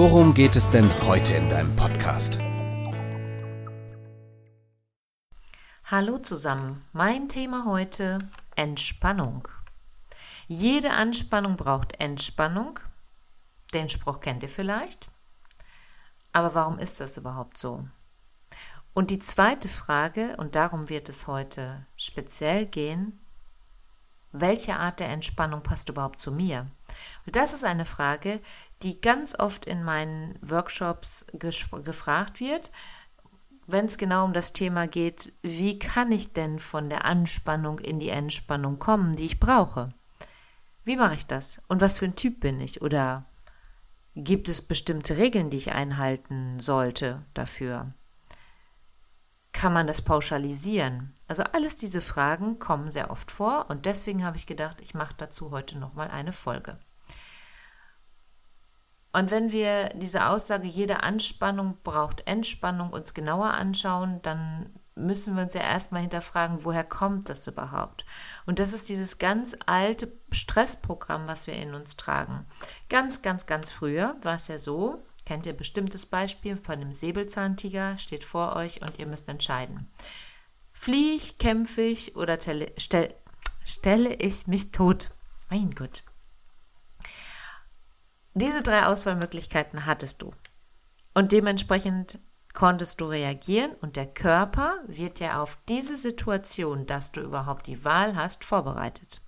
worum geht es denn heute in deinem Podcast? Hallo zusammen, mein Thema heute Entspannung. Jede Anspannung braucht Entspannung. Den Spruch kennt ihr vielleicht. Aber warum ist das überhaupt so? Und die zweite Frage, und darum wird es heute speziell gehen, welche Art der Entspannung passt überhaupt zu mir? Und das ist eine Frage, die ganz oft in meinen Workshops gefragt wird, wenn es genau um das Thema geht, wie kann ich denn von der Anspannung in die Entspannung kommen, die ich brauche? Wie mache ich das? Und was für ein Typ bin ich? Oder gibt es bestimmte Regeln, die ich einhalten sollte dafür? Kann man das pauschalisieren? Also alles diese Fragen kommen sehr oft vor und deswegen habe ich gedacht, ich mache dazu heute nochmal eine Folge. Und wenn wir diese Aussage, jede Anspannung braucht Entspannung, uns genauer anschauen, dann müssen wir uns ja erstmal hinterfragen, woher kommt das überhaupt? Und das ist dieses ganz alte Stressprogramm, was wir in uns tragen. Ganz, ganz, ganz früher war es ja so, kennt ihr bestimmtes Beispiel von einem Säbelzahntiger, steht vor euch und ihr müsst entscheiden. Fliehe ich, kämpfe ich oder telle, stell, stelle ich mich tot? Mein Gott. Diese drei Auswahlmöglichkeiten hattest du. Und dementsprechend konntest du reagieren und der Körper wird ja auf diese Situation, dass du überhaupt die Wahl hast, vorbereitet.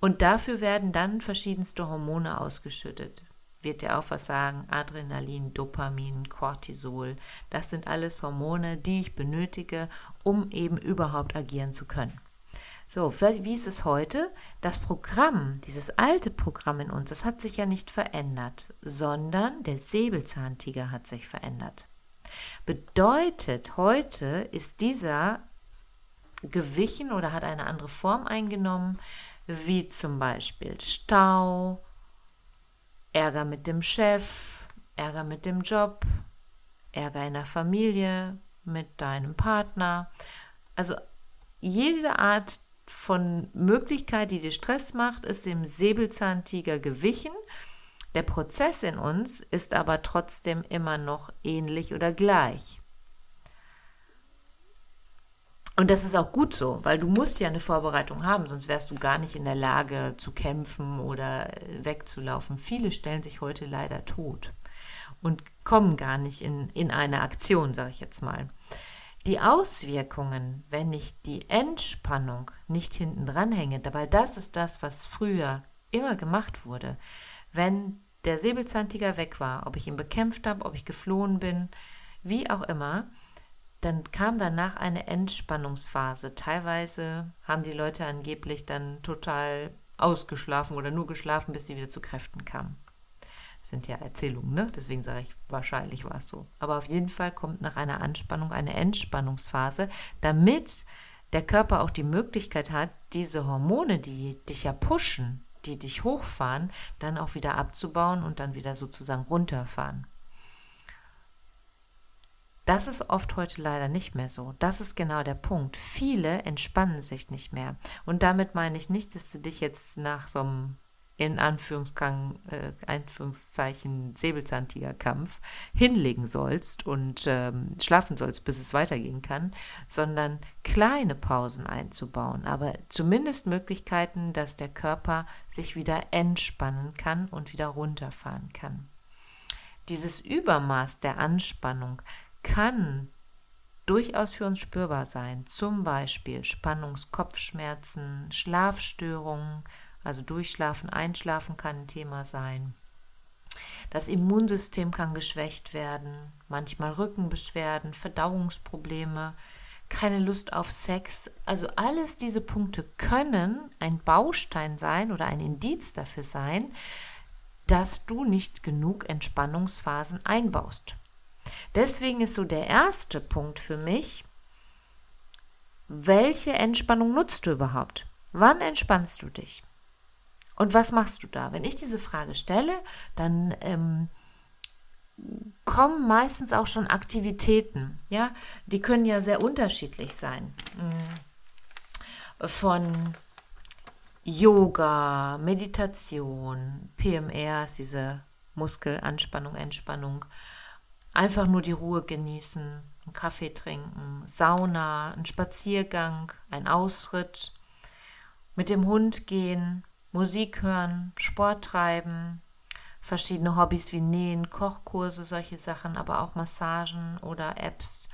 Und dafür werden dann verschiedenste Hormone ausgeschüttet. Wird dir auch was sagen? Adrenalin, Dopamin, Cortisol. Das sind alles Hormone, die ich benötige, um eben überhaupt agieren zu können. So, wie ist es heute? Das Programm, dieses alte Programm in uns, das hat sich ja nicht verändert, sondern der Säbelzahntiger hat sich verändert. Bedeutet, heute ist dieser gewichen oder hat eine andere Form eingenommen, wie zum Beispiel Stau, Ärger mit dem Chef, Ärger mit dem Job, Ärger in der Familie, mit deinem Partner. Also jede Art von Möglichkeit, die dir Stress macht, ist dem Säbelzahntiger gewichen der Prozess in uns ist aber trotzdem immer noch ähnlich oder gleich. Und das ist auch gut so, weil du musst ja eine Vorbereitung haben, sonst wärst du gar nicht in der Lage zu kämpfen oder wegzulaufen. Viele stellen sich heute leider tot und kommen gar nicht in, in eine Aktion, sage ich jetzt mal. Die Auswirkungen, wenn ich die Entspannung nicht hinten dran hänge, weil das ist das, was früher immer gemacht wurde, wenn der Säbelzahntiger weg war, ob ich ihn bekämpft habe, ob ich geflohen bin, wie auch immer, dann kam danach eine Entspannungsphase. Teilweise haben die Leute angeblich dann total ausgeschlafen oder nur geschlafen, bis sie wieder zu Kräften kamen. Das sind ja Erzählungen, ne? Deswegen sage ich, wahrscheinlich war es so. Aber auf jeden Fall kommt nach einer Anspannung eine Entspannungsphase, damit der Körper auch die Möglichkeit hat, diese Hormone, die dich ja pushen, die dich hochfahren, dann auch wieder abzubauen und dann wieder sozusagen runterfahren. Das ist oft heute leider nicht mehr so. Das ist genau der Punkt. Viele entspannen sich nicht mehr. Und damit meine ich nicht, dass du dich jetzt nach so einem in äh, Anführungszeichen Säbelzahntigerkampf hinlegen sollst und ähm, schlafen sollst, bis es weitergehen kann, sondern kleine Pausen einzubauen, aber zumindest Möglichkeiten, dass der Körper sich wieder entspannen kann und wieder runterfahren kann. Dieses Übermaß der Anspannung kann durchaus für uns spürbar sein, zum Beispiel Spannungskopfschmerzen, Schlafstörungen, also Durchschlafen, Einschlafen kann ein Thema sein. Das Immunsystem kann geschwächt werden, manchmal Rückenbeschwerden, Verdauungsprobleme, keine Lust auf Sex. Also alles diese Punkte können ein Baustein sein oder ein Indiz dafür sein, dass du nicht genug Entspannungsphasen einbaust. Deswegen ist so der erste Punkt für mich, welche Entspannung nutzt du überhaupt? Wann entspannst du dich? Und was machst du da? Wenn ich diese Frage stelle, dann ähm, kommen meistens auch schon Aktivitäten. Ja, die können ja sehr unterschiedlich sein. Mm. Von Yoga, Meditation, PMR ist diese Muskelanspannung, Entspannung. Einfach nur die Ruhe genießen, einen Kaffee trinken, Sauna, einen Spaziergang, ein Ausritt, mit dem Hund gehen, Musik hören, Sport treiben, verschiedene Hobbys wie Nähen, Kochkurse, solche Sachen, aber auch Massagen oder Apps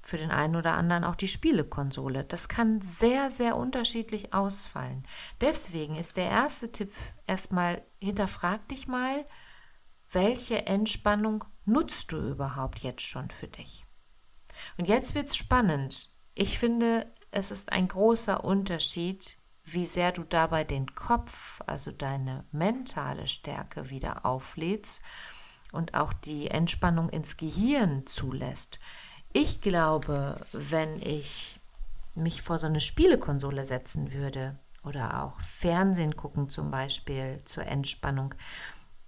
für den einen oder anderen auch die Spielekonsole. Das kann sehr, sehr unterschiedlich ausfallen. Deswegen ist der erste Tipp erstmal, hinterfrag dich mal, welche Entspannung nutzt du überhaupt jetzt schon für dich? Und jetzt wird es spannend. Ich finde, es ist ein großer Unterschied, wie sehr du dabei den Kopf, also deine mentale Stärke wieder auflädst und auch die Entspannung ins Gehirn zulässt. Ich glaube, wenn ich mich vor so eine Spielekonsole setzen würde oder auch Fernsehen gucken zum Beispiel zur Entspannung,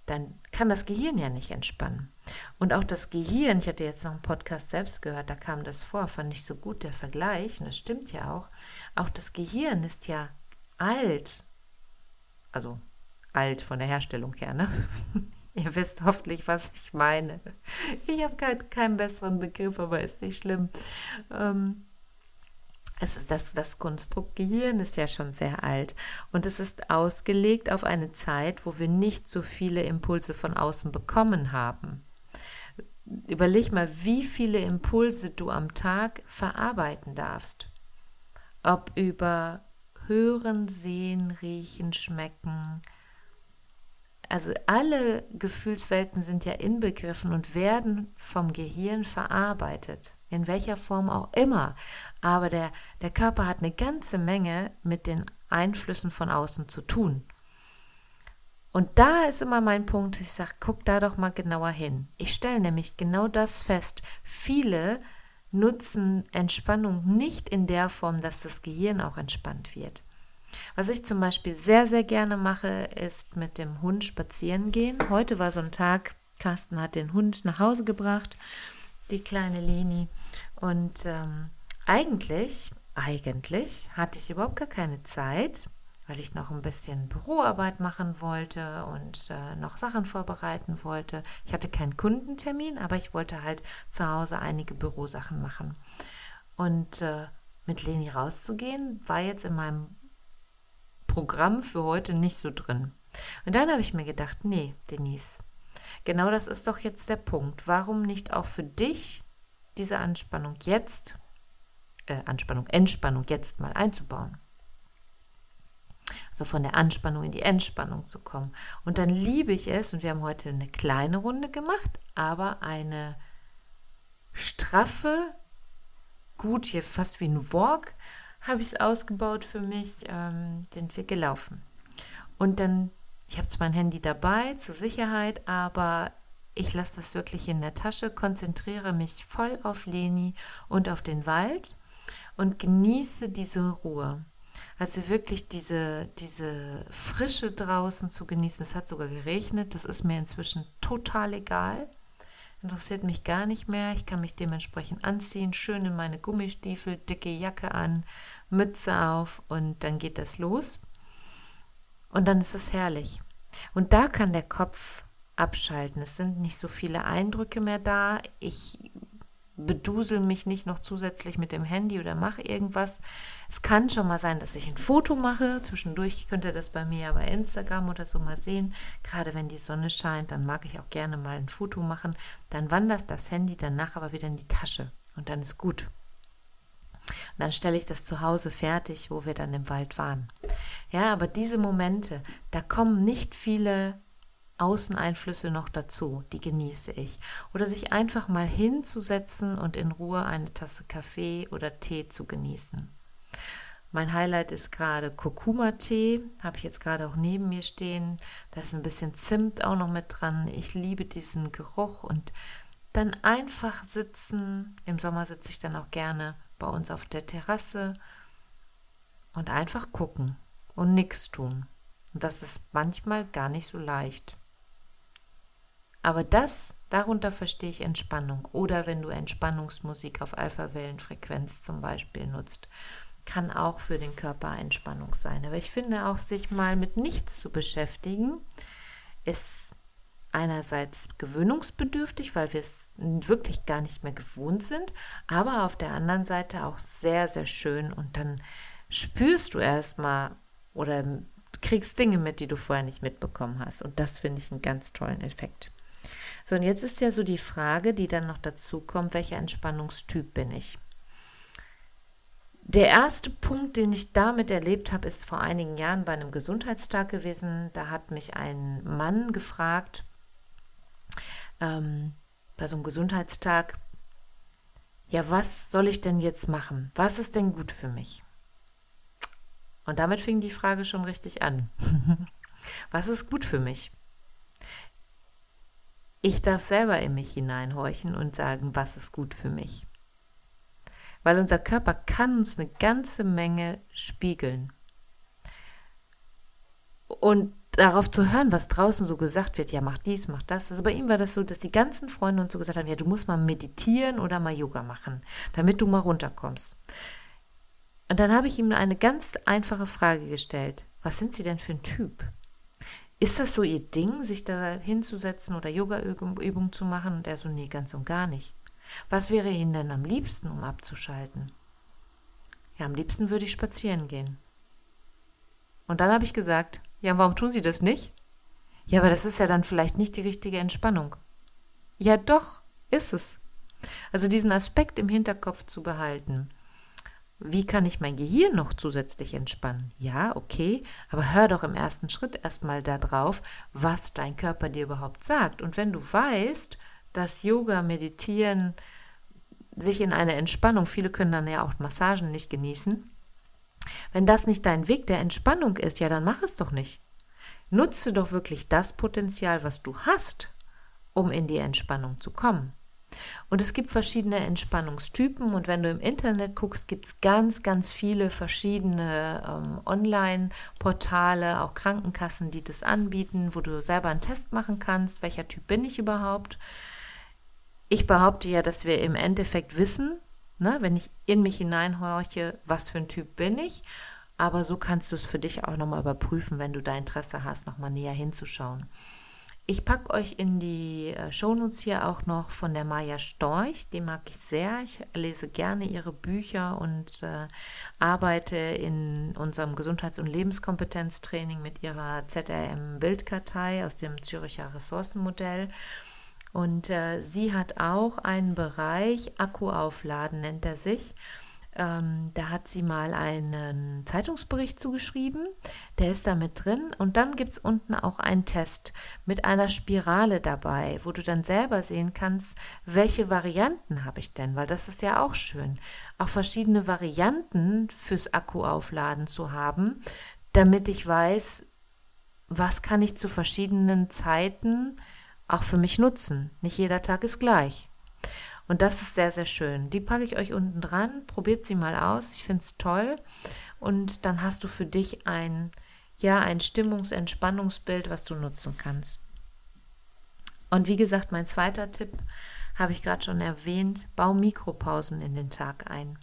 dann kann das Gehirn ja nicht entspannen. Und auch das Gehirn, ich hatte jetzt noch einen Podcast selbst gehört, da kam das vor, fand ich so gut der Vergleich, und das stimmt ja auch. Auch das Gehirn ist ja alt. Also alt von der Herstellung her, ne? Ihr wisst hoffentlich, was ich meine. Ich habe keinen, besseren Begriff, aber ist nicht schlimm. Ähm, es das, das Konstrukt Gehirn ist ja schon sehr alt und es ist ausgelegt auf eine Zeit, wo wir nicht so viele Impulse von außen bekommen haben. Überleg mal, wie viele Impulse du am Tag verarbeiten darfst. Ob über Hören, Sehen, Riechen, Schmecken, also alle Gefühlswelten sind ja inbegriffen und werden vom Gehirn verarbeitet, in welcher Form auch immer. Aber der, der Körper hat eine ganze Menge mit den Einflüssen von außen zu tun. Und da ist immer mein Punkt, ich sage, guck da doch mal genauer hin. Ich stelle nämlich genau das fest. Viele nutzen Entspannung nicht in der Form, dass das Gehirn auch entspannt wird. Was ich zum Beispiel sehr, sehr gerne mache, ist mit dem Hund spazieren gehen. Heute war so ein Tag, Carsten hat den Hund nach Hause gebracht, die kleine Leni. Und ähm, eigentlich, eigentlich hatte ich überhaupt gar keine Zeit, weil ich noch ein bisschen Büroarbeit machen wollte und äh, noch Sachen vorbereiten wollte. Ich hatte keinen Kundentermin, aber ich wollte halt zu Hause einige Bürosachen machen. Und äh, mit Leni rauszugehen, war jetzt in meinem Programm für heute nicht so drin. Und dann habe ich mir gedacht, nee, Denise, genau das ist doch jetzt der Punkt. Warum nicht auch für dich diese Anspannung jetzt, äh, Anspannung, Entspannung jetzt mal einzubauen? Also von der Anspannung in die Entspannung zu kommen. Und dann liebe ich es, und wir haben heute eine kleine Runde gemacht, aber eine straffe, gut, hier fast wie ein Walk, habe ich es ausgebaut für mich, ähm, sind wir gelaufen. Und dann, ich habe zwar mein Handy dabei zur Sicherheit, aber ich lasse das wirklich in der Tasche, konzentriere mich voll auf Leni und auf den Wald und genieße diese Ruhe. Also wirklich diese, diese Frische draußen zu genießen. Es hat sogar geregnet, das ist mir inzwischen total egal interessiert mich gar nicht mehr. Ich kann mich dementsprechend anziehen, schön in meine Gummistiefel, dicke Jacke an, Mütze auf und dann geht das los. Und dann ist es herrlich. Und da kann der Kopf abschalten. Es sind nicht so viele Eindrücke mehr da. Ich bedusel mich nicht noch zusätzlich mit dem Handy oder mache irgendwas. Es kann schon mal sein, dass ich ein Foto mache. Zwischendurch könnt ihr das bei mir ja bei Instagram oder so mal sehen. Gerade wenn die Sonne scheint, dann mag ich auch gerne mal ein Foto machen. Dann wandert das Handy danach aber wieder in die Tasche und dann ist gut. Und dann stelle ich das zu Hause fertig, wo wir dann im Wald waren. Ja, aber diese Momente, da kommen nicht viele Außeneinflüsse noch dazu, die genieße ich. Oder sich einfach mal hinzusetzen und in Ruhe eine Tasse Kaffee oder Tee zu genießen. Mein Highlight ist gerade Kurkuma-Tee, habe ich jetzt gerade auch neben mir stehen. Da ist ein bisschen Zimt auch noch mit dran. Ich liebe diesen Geruch und dann einfach sitzen. Im Sommer sitze ich dann auch gerne bei uns auf der Terrasse und einfach gucken und nichts tun. Und das ist manchmal gar nicht so leicht. Aber das, darunter verstehe ich Entspannung. Oder wenn du Entspannungsmusik auf Alpha-Wellenfrequenz zum Beispiel nutzt kann auch für den Körper Entspannung sein. Aber ich finde auch, sich mal mit nichts zu beschäftigen, ist einerseits gewöhnungsbedürftig, weil wir es wirklich gar nicht mehr gewohnt sind, aber auf der anderen Seite auch sehr, sehr schön und dann spürst du erstmal oder kriegst Dinge mit, die du vorher nicht mitbekommen hast. Und das finde ich einen ganz tollen Effekt. So, und jetzt ist ja so die Frage, die dann noch dazu kommt, welcher Entspannungstyp bin ich? Der erste Punkt, den ich damit erlebt habe, ist vor einigen Jahren bei einem Gesundheitstag gewesen. Da hat mich ein Mann gefragt, ähm, bei so einem Gesundheitstag, ja, was soll ich denn jetzt machen? Was ist denn gut für mich? Und damit fing die Frage schon richtig an. was ist gut für mich? Ich darf selber in mich hineinhorchen und sagen, was ist gut für mich weil unser Körper kann uns eine ganze Menge spiegeln. Und darauf zu hören, was draußen so gesagt wird, ja, mach dies, mach das. Also bei ihm war das so, dass die ganzen Freunde uns so gesagt haben, ja, du musst mal meditieren oder mal Yoga machen, damit du mal runterkommst. Und dann habe ich ihm eine ganz einfache Frage gestellt. Was sind Sie denn für ein Typ? Ist das so Ihr Ding, sich da hinzusetzen oder Yoga-Übungen zu machen? Und er so, nee, ganz und gar nicht. Was wäre Ihnen denn am liebsten, um abzuschalten? Ja, am liebsten würde ich spazieren gehen. Und dann habe ich gesagt, ja, warum tun Sie das nicht? Ja, aber das ist ja dann vielleicht nicht die richtige Entspannung. Ja, doch, ist es. Also diesen Aspekt im Hinterkopf zu behalten. Wie kann ich mein Gehirn noch zusätzlich entspannen? Ja, okay, aber hör doch im ersten Schritt erstmal darauf, was dein Körper dir überhaupt sagt. Und wenn du weißt, dass Yoga, Meditieren sich in eine Entspannung, viele können dann ja auch Massagen nicht genießen. Wenn das nicht dein Weg der Entspannung ist, ja, dann mach es doch nicht. Nutze doch wirklich das Potenzial, was du hast, um in die Entspannung zu kommen. Und es gibt verschiedene Entspannungstypen und wenn du im Internet guckst, gibt es ganz, ganz viele verschiedene ähm, Online-Portale, auch Krankenkassen, die das anbieten, wo du selber einen Test machen kannst, welcher Typ bin ich überhaupt. Ich behaupte ja, dass wir im Endeffekt wissen, ne, wenn ich in mich hineinhorche, was für ein Typ bin ich. Aber so kannst du es für dich auch nochmal überprüfen, wenn du da Interesse hast, nochmal näher hinzuschauen. Ich packe euch in die äh, Shownotes hier auch noch von der Maja Storch. Die mag ich sehr. Ich lese gerne ihre Bücher und äh, arbeite in unserem Gesundheits- und Lebenskompetenztraining mit ihrer ZRM-Bildkartei aus dem Züricher Ressourcenmodell. Und äh, sie hat auch einen Bereich, Akkuaufladen nennt er sich. Ähm, da hat sie mal einen Zeitungsbericht zugeschrieben, der ist da mit drin. Und dann gibt es unten auch einen Test mit einer Spirale dabei, wo du dann selber sehen kannst, welche Varianten habe ich denn, weil das ist ja auch schön, auch verschiedene Varianten fürs Akkuaufladen zu haben, damit ich weiß, was kann ich zu verschiedenen Zeiten auch für mich nutzen. Nicht jeder Tag ist gleich. Und das ist sehr, sehr schön. Die packe ich euch unten dran. Probiert sie mal aus. Ich finde es toll. Und dann hast du für dich ein, ja, ein Stimmungs-Entspannungsbild, was du nutzen kannst. Und wie gesagt, mein zweiter Tipp habe ich gerade schon erwähnt. Bau Mikropausen in den Tag ein.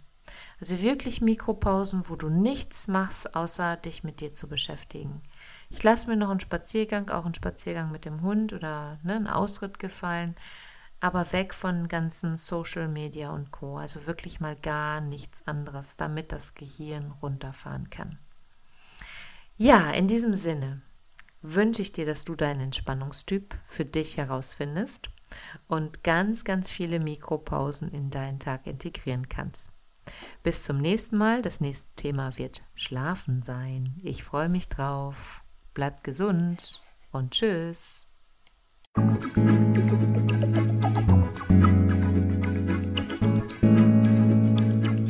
Also wirklich Mikropausen, wo du nichts machst, außer dich mit dir zu beschäftigen. Ich lasse mir noch einen Spaziergang, auch einen Spaziergang mit dem Hund oder ne, einen Ausritt gefallen, aber weg von ganzen Social Media und Co. Also wirklich mal gar nichts anderes, damit das Gehirn runterfahren kann. Ja, in diesem Sinne wünsche ich dir, dass du deinen Entspannungstyp für dich herausfindest und ganz, ganz viele Mikropausen in deinen Tag integrieren kannst. Bis zum nächsten Mal. Das nächste Thema wird Schlafen sein. Ich freue mich drauf. Bleibt gesund und tschüss.